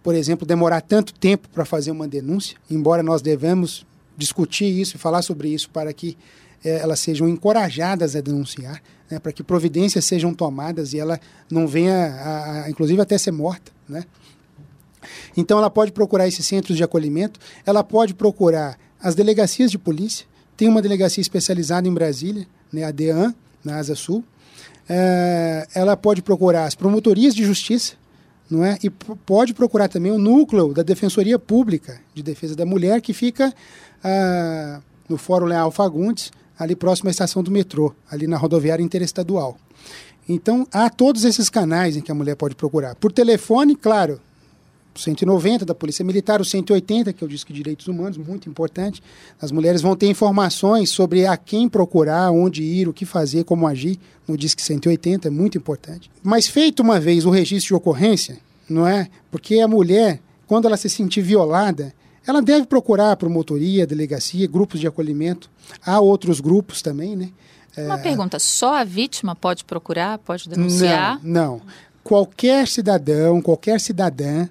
por exemplo, demorar tanto tempo para fazer uma denúncia, embora nós devemos discutir isso e falar sobre isso para que eh, elas sejam encorajadas a denunciar, né, para que providências sejam tomadas e ela não venha, a, a, inclusive, até ser morta, né? Então ela pode procurar esses centros de acolhimento, ela pode procurar as delegacias de polícia, tem uma delegacia especializada em Brasília, né, a DEAN, na Asa Sul. É, ela pode procurar as promotorias de justiça, não é? E pode procurar também o núcleo da Defensoria Pública de Defesa da Mulher, que fica ah, no Fórum Leal Fagundes, ali próximo à estação do metrô, ali na rodoviária interestadual. Então, há todos esses canais em que a mulher pode procurar. Por telefone, claro, 190 da Polícia Militar, o 180, que é o Disque Direitos Humanos, muito importante. As mulheres vão ter informações sobre a quem procurar, onde ir, o que fazer, como agir no Disque 180, é muito importante. Mas feito uma vez o registro de ocorrência, não é? Porque a mulher, quando ela se sentir violada, ela deve procurar a promotoria, a delegacia, grupos de acolhimento. Há outros grupos também, né? Uma é... pergunta, só a vítima pode procurar, pode denunciar? Não, não. Qualquer cidadão, qualquer cidadã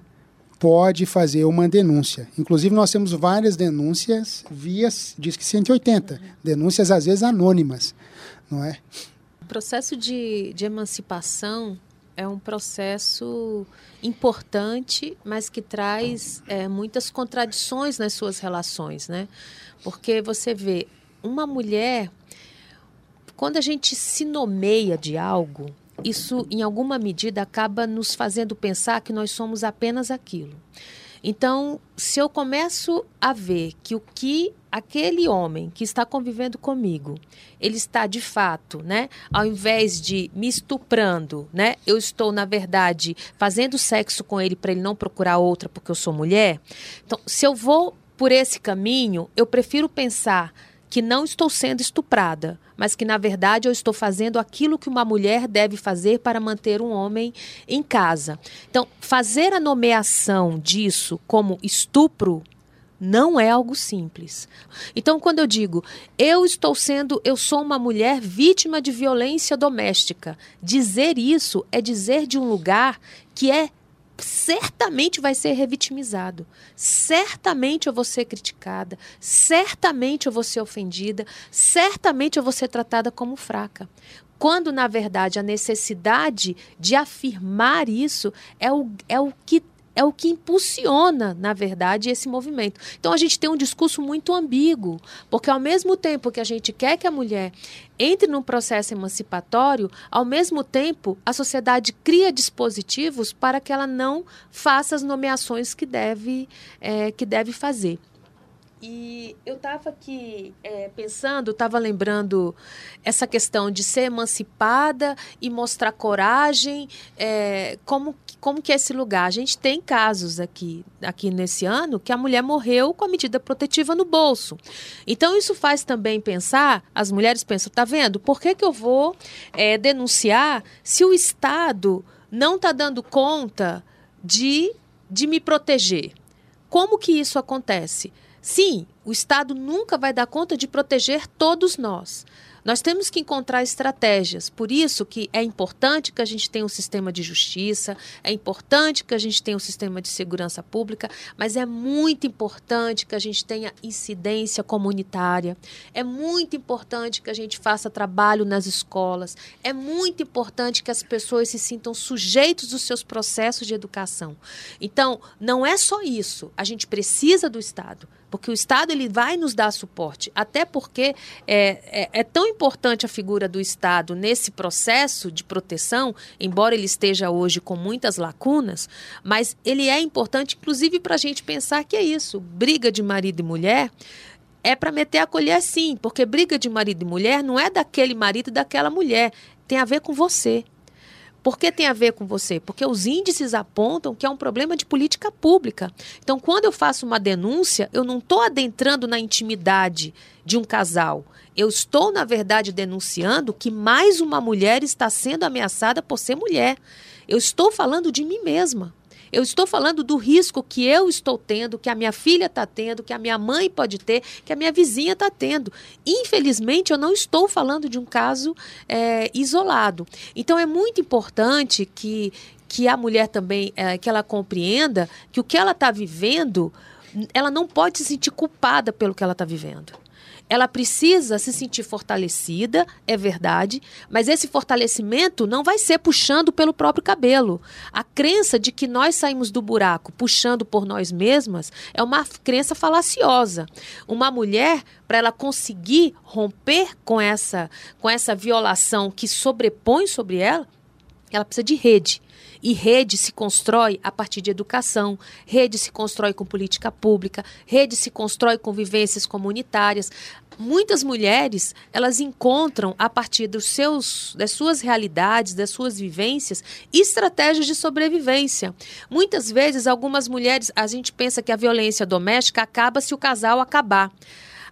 pode fazer uma denúncia. Inclusive, nós temos várias denúncias via diz que 180, denúncias às vezes anônimas, não é? O processo de, de emancipação é um processo importante, mas que traz é, muitas contradições nas suas relações, né? Porque você vê uma mulher, quando a gente se nomeia de algo, isso, em alguma medida, acaba nos fazendo pensar que nós somos apenas aquilo. Então, se eu começo a ver que o que aquele homem que está convivendo comigo, ele está de fato, né, ao invés de me estuprando, né, eu estou na verdade fazendo sexo com ele para ele não procurar outra porque eu sou mulher. Então, se eu vou por esse caminho, eu prefiro pensar que não estou sendo estuprada, mas que na verdade eu estou fazendo aquilo que uma mulher deve fazer para manter um homem em casa. Então, fazer a nomeação disso como estupro não é algo simples. Então, quando eu digo eu estou sendo, eu sou uma mulher vítima de violência doméstica, dizer isso é dizer de um lugar que é certamente vai ser revitimizado. Certamente eu vou ser criticada. Certamente eu vou ser ofendida. Certamente eu vou ser tratada como fraca. Quando, na verdade, a necessidade de afirmar isso é o, é o que é o que impulsiona, na verdade, esse movimento. Então a gente tem um discurso muito ambíguo, porque ao mesmo tempo que a gente quer que a mulher entre num processo emancipatório, ao mesmo tempo a sociedade cria dispositivos para que ela não faça as nomeações que deve, é, que deve fazer. E eu estava aqui é, pensando, estava lembrando essa questão de ser emancipada e mostrar coragem, é, como, como que é esse lugar. A gente tem casos aqui, aqui nesse ano que a mulher morreu com a medida protetiva no bolso. Então isso faz também pensar, as mulheres pensam, tá vendo? Por que, que eu vou é, denunciar se o Estado não está dando conta de, de me proteger? Como que isso acontece? Sim, o Estado nunca vai dar conta de proteger todos nós. Nós temos que encontrar estratégias. Por isso que é importante que a gente tenha um sistema de justiça, é importante que a gente tenha um sistema de segurança pública, mas é muito importante que a gente tenha incidência comunitária. É muito importante que a gente faça trabalho nas escolas. É muito importante que as pessoas se sintam sujeitos dos seus processos de educação. Então, não é só isso. A gente precisa do Estado porque o Estado ele vai nos dar suporte, até porque é, é, é, tão importante a figura do Estado nesse processo de proteção, embora ele esteja hoje com muitas lacunas, mas ele é importante, inclusive, para a gente pensar que é isso, briga de marido e mulher é para meter a colher sim, porque briga de marido e mulher não é daquele marido e daquela mulher, tem a ver com você. Por que tem a ver com você? Porque os índices apontam que é um problema de política pública. Então, quando eu faço uma denúncia, eu não estou adentrando na intimidade de um casal. Eu estou, na verdade, denunciando que mais uma mulher está sendo ameaçada por ser mulher. Eu estou falando de mim mesma. Eu estou falando do risco que eu estou tendo, que a minha filha está tendo, que a minha mãe pode ter, que a minha vizinha está tendo. Infelizmente, eu não estou falando de um caso é, isolado. Então, é muito importante que, que a mulher também, é, que ela compreenda que o que ela está vivendo, ela não pode se sentir culpada pelo que ela está vivendo. Ela precisa se sentir fortalecida, é verdade, mas esse fortalecimento não vai ser puxando pelo próprio cabelo. A crença de que nós saímos do buraco puxando por nós mesmas é uma crença falaciosa. Uma mulher, para ela conseguir romper com essa, com essa violação que sobrepõe sobre ela, ela precisa de rede. E rede se constrói a partir de educação, rede se constrói com política pública, rede se constrói com vivências comunitárias. Muitas mulheres, elas encontram a partir dos seus, das suas realidades, das suas vivências, estratégias de sobrevivência. Muitas vezes, algumas mulheres, a gente pensa que a violência doméstica acaba se o casal acabar.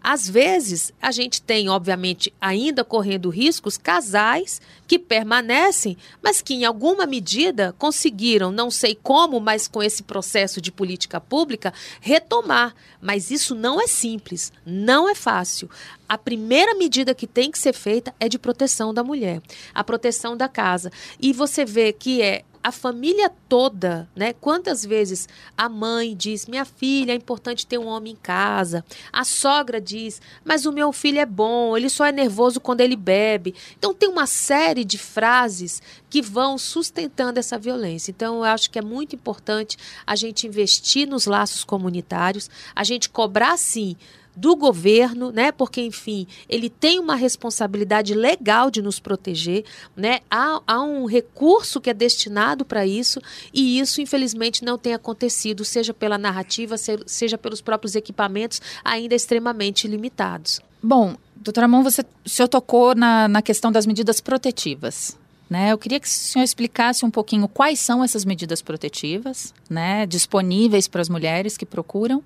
Às vezes, a gente tem, obviamente, ainda correndo riscos, casais que permanecem, mas que em alguma medida conseguiram, não sei como, mas com esse processo de política pública, retomar. Mas isso não é simples, não é fácil. A primeira medida que tem que ser feita é de proteção da mulher, a proteção da casa. E você vê que é a família toda, né? Quantas vezes a mãe diz: "Minha filha, é importante ter um homem em casa". A sogra diz: "Mas o meu filho é bom, ele só é nervoso quando ele bebe". Então tem uma série de frases que vão sustentando essa violência. Então eu acho que é muito importante a gente investir nos laços comunitários, a gente cobrar sim do governo, né? Porque, enfim, ele tem uma responsabilidade legal de nos proteger, né? Há, há um recurso que é destinado para isso e isso, infelizmente, não tem acontecido, seja pela narrativa, seja pelos próprios equipamentos ainda extremamente limitados. Bom, doutora Mon, você, o senhor tocou na, na questão das medidas protetivas. Né, eu queria que o senhor explicasse um pouquinho quais são essas medidas protetivas né, disponíveis para as mulheres que procuram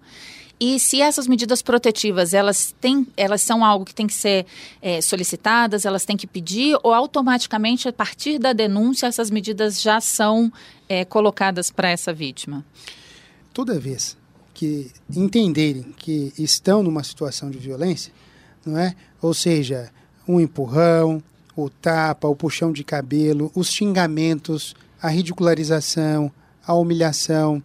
e se essas medidas protetivas elas têm, elas são algo que tem que ser é, solicitadas, elas têm que pedir ou automaticamente a partir da denúncia essas medidas já são é, colocadas para essa vítima? Toda vez que entenderem que estão numa situação de violência, não é? Ou seja, um empurrão, o tapa, o puxão de cabelo, os xingamentos, a ridicularização, a humilhação,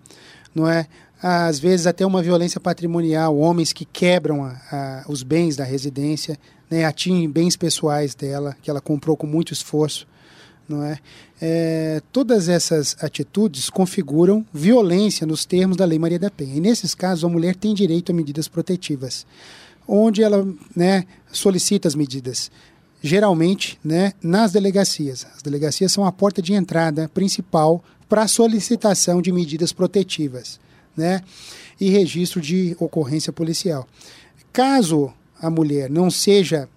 não é? Às vezes até uma violência patrimonial, homens que quebram a, a, os bens da residência, né, atingem bens pessoais dela, que ela comprou com muito esforço. Não é? é? todas essas atitudes configuram violência nos termos da Lei Maria da Penha. E nesses casos, a mulher tem direito a medidas protetivas, onde ela né, solicita as medidas. Geralmente, né, nas delegacias. As delegacias são a porta de entrada principal para a solicitação de medidas protetivas né? E registro de ocorrência policial. Caso a mulher não seja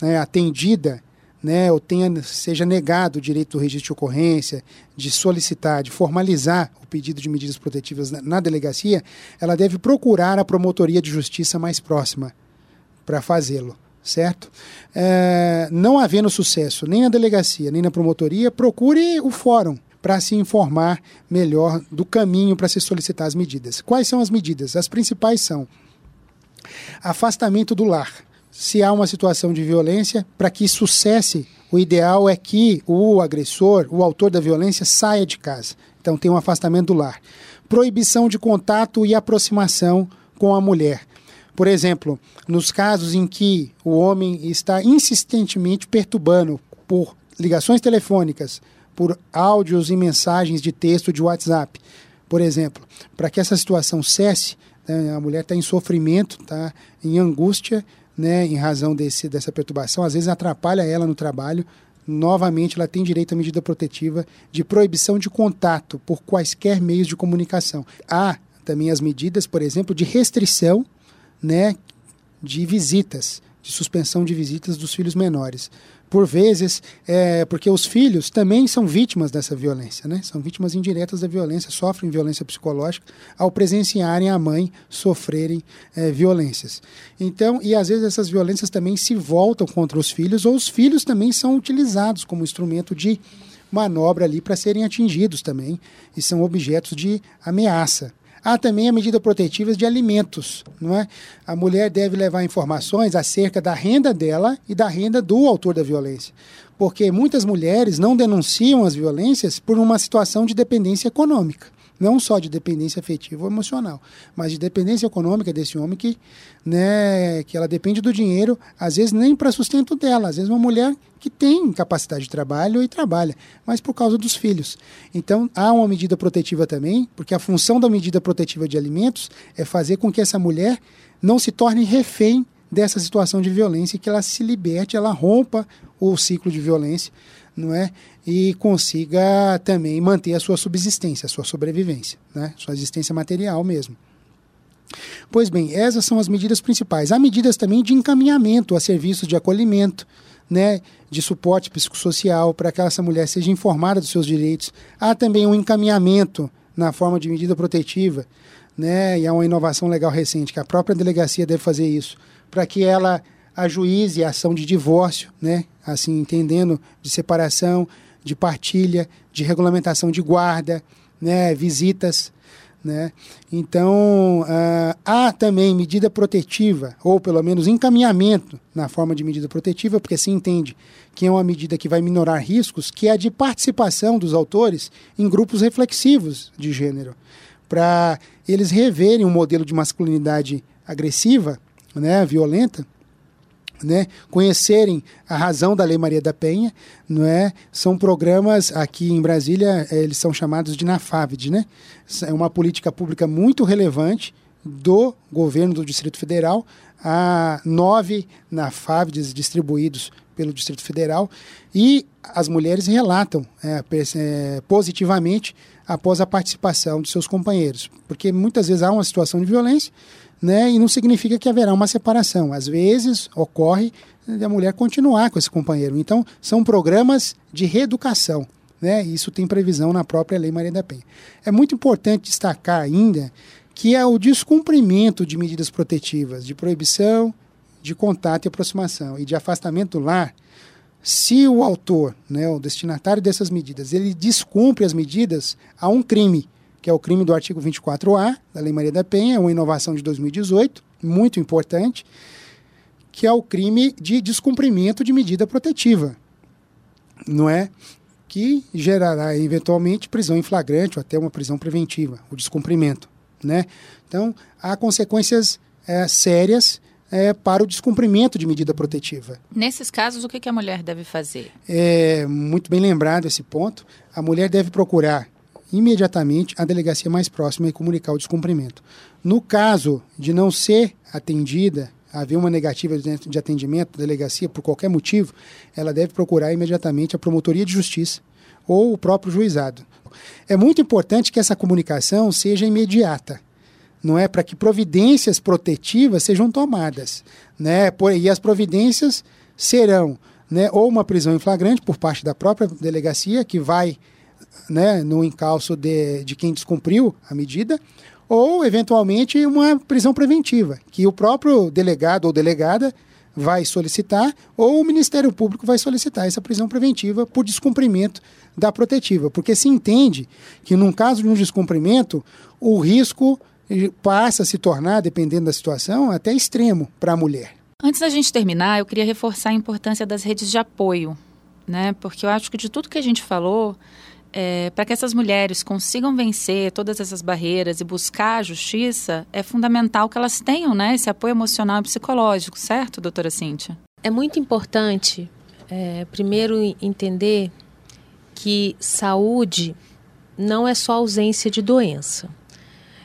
né, atendida, né, ou tenha, seja negado o direito do registro de ocorrência, de solicitar, de formalizar o pedido de medidas protetivas na, na delegacia, ela deve procurar a promotoria de justiça mais próxima para fazê-lo certo? É, não havendo sucesso nem na delegacia, nem na promotoria, procure o fórum para se informar melhor do caminho para se solicitar as medidas. Quais são as medidas? As principais são afastamento do lar se há uma situação de violência, para que isso cesse, o ideal é que o agressor, o autor da violência, saia de casa. Então tem um afastamento do lar. Proibição de contato e aproximação com a mulher. Por exemplo, nos casos em que o homem está insistentemente perturbando por ligações telefônicas, por áudios e mensagens de texto de WhatsApp, por exemplo, para que essa situação cesse, né, a mulher está em sofrimento, está em angústia, né, em razão desse, dessa perturbação, às vezes atrapalha ela no trabalho. Novamente, ela tem direito à medida protetiva de proibição de contato por quaisquer meios de comunicação. Há também as medidas, por exemplo, de restrição né, de visitas, de suspensão de visitas dos filhos menores. Por vezes, é, porque os filhos também são vítimas dessa violência, né? são vítimas indiretas da violência, sofrem violência psicológica ao presenciarem a mãe sofrerem é, violências. Então, e às vezes essas violências também se voltam contra os filhos, ou os filhos também são utilizados como instrumento de manobra ali para serem atingidos também, e são objetos de ameaça. Há também a medida protetiva de alimentos, não é? A mulher deve levar informações acerca da renda dela e da renda do autor da violência. Porque muitas mulheres não denunciam as violências por uma situação de dependência econômica não só de dependência afetiva ou emocional, mas de dependência econômica desse homem que, né, que ela depende do dinheiro, às vezes nem para sustento dela, às vezes uma mulher que tem capacidade de trabalho e trabalha, mas por causa dos filhos. Então há uma medida protetiva também, porque a função da medida protetiva de alimentos é fazer com que essa mulher não se torne refém dessa situação de violência, que ela se liberte, ela rompa o ciclo de violência não é? E consiga também manter a sua subsistência, a sua sobrevivência, né? Sua existência material mesmo. Pois bem, essas são as medidas principais. Há medidas também de encaminhamento a serviços de acolhimento, né, de suporte psicossocial para que essa mulher seja informada dos seus direitos. Há também um encaminhamento na forma de medida protetiva, né, e há uma inovação legal recente que a própria delegacia deve fazer isso, para que ela ajuize a ação de divórcio, né? assim, entendendo de separação, de partilha, de regulamentação de guarda, né? visitas. Né? Então, uh, há também medida protetiva, ou pelo menos encaminhamento na forma de medida protetiva, porque se entende que é uma medida que vai minorar riscos, que é a de participação dos autores em grupos reflexivos de gênero, para eles reverem um modelo de masculinidade agressiva, né, violenta, né, conhecerem a razão da Lei Maria da Penha, não é? São programas aqui em Brasília, eh, eles são chamados de NAFAVD, né? É uma política pública muito relevante do governo do Distrito Federal. Há nove NAFAVDs distribuídos pelo Distrito Federal e as mulheres relatam é, é, positivamente após a participação dos seus companheiros, porque muitas vezes há uma situação de violência né? E não significa que haverá uma separação. Às vezes ocorre a mulher continuar com esse companheiro. Então, são programas de reeducação. Né? Isso tem previsão na própria Lei Maria da Penha. É muito importante destacar ainda que é o descumprimento de medidas protetivas, de proibição, de contato e aproximação e de afastamento do lar, se o autor, né, o destinatário dessas medidas, ele descumpre as medidas, há um crime que é o crime do artigo 24A da Lei Maria da Penha, uma inovação de 2018, muito importante, que é o crime de descumprimento de medida protetiva, não é? Que gerará eventualmente prisão em flagrante ou até uma prisão preventiva, o descumprimento, né? Então, há consequências é, sérias é, para o descumprimento de medida protetiva. Nesses casos, o que, a mulher deve fazer? É muito bem lembrado esse ponto. A mulher deve procurar imediatamente à delegacia mais próxima e comunicar o descumprimento. No caso de não ser atendida, haver uma negativa de atendimento da delegacia por qualquer motivo, ela deve procurar imediatamente a promotoria de justiça ou o próprio juizado. É muito importante que essa comunicação seja imediata, não é? Para que providências protetivas sejam tomadas, né? E as providências serão, né, ou uma prisão em flagrante por parte da própria delegacia que vai né, no encalço de, de quem descumpriu a medida, ou eventualmente uma prisão preventiva, que o próprio delegado ou delegada vai solicitar, ou o Ministério Público vai solicitar essa prisão preventiva por descumprimento da protetiva, porque se entende que num caso de um descumprimento, o risco passa a se tornar, dependendo da situação, até extremo para a mulher. Antes da gente terminar, eu queria reforçar a importância das redes de apoio, né? Porque eu acho que de tudo que a gente falou, é, para que essas mulheres consigam vencer todas essas barreiras e buscar a justiça, é fundamental que elas tenham né, esse apoio emocional e psicológico, certo, doutora Cíntia? É muito importante, é, primeiro, entender que saúde não é só ausência de doença.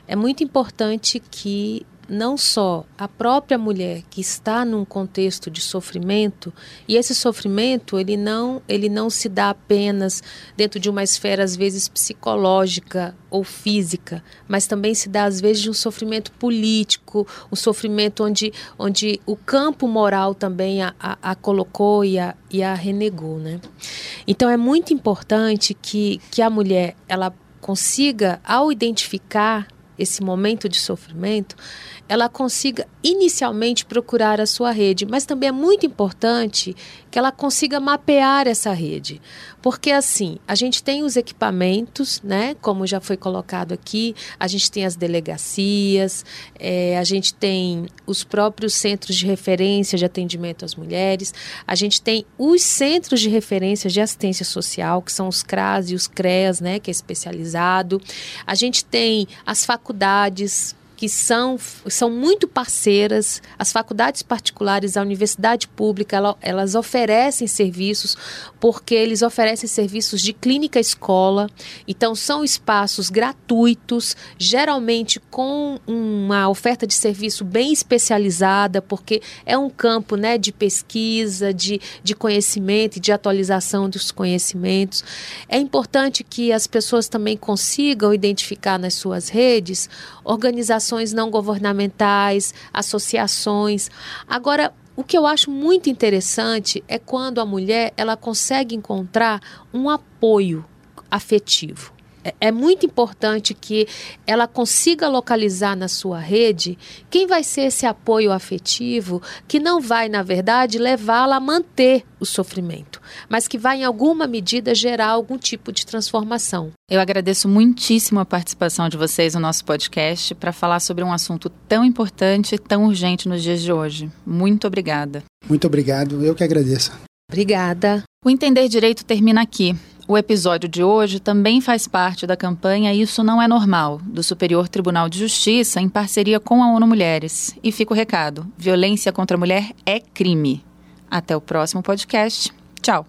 É muito importante que não só a própria mulher que está num contexto de sofrimento e esse sofrimento ele não ele não se dá apenas dentro de uma esfera às vezes psicológica ou física mas também se dá às vezes de um sofrimento político um sofrimento onde onde o campo moral também a, a, a colocou e a, e a renegou né? Então é muito importante que que a mulher ela consiga ao identificar esse momento de sofrimento ela consiga inicialmente procurar a sua rede, mas também é muito importante que ela consiga mapear essa rede, porque assim a gente tem os equipamentos, né? Como já foi colocado aqui, a gente tem as delegacias, é, a gente tem os próprios centros de referência de atendimento às mulheres, a gente tem os centros de referência de assistência social, que são os CRAS e os CREAS, né? Que é especializado, a gente tem as faculdades que são, são muito parceiras, as faculdades particulares, a universidade pública, ela, elas oferecem serviços, porque eles oferecem serviços de clínica escola, então são espaços gratuitos, geralmente com uma oferta de serviço bem especializada, porque é um campo né, de pesquisa, de, de conhecimento e de atualização dos conhecimentos. É importante que as pessoas também consigam identificar nas suas redes organizações organizações não governamentais, associações. Agora, o que eu acho muito interessante é quando a mulher ela consegue encontrar um apoio afetivo. É, é muito importante que ela consiga localizar na sua rede quem vai ser esse apoio afetivo que não vai, na verdade, levá-la a manter o sofrimento, mas que vai, em alguma medida, gerar algum tipo de transformação. Eu agradeço muitíssimo a participação de vocês no nosso podcast para falar sobre um assunto tão importante e tão urgente nos dias de hoje. Muito obrigada. Muito obrigado, eu que agradeço. Obrigada. O Entender Direito termina aqui. O episódio de hoje também faz parte da campanha Isso Não É Normal, do Superior Tribunal de Justiça, em parceria com a ONU Mulheres. E fica o recado: violência contra a mulher é crime. Até o próximo podcast. Tchau.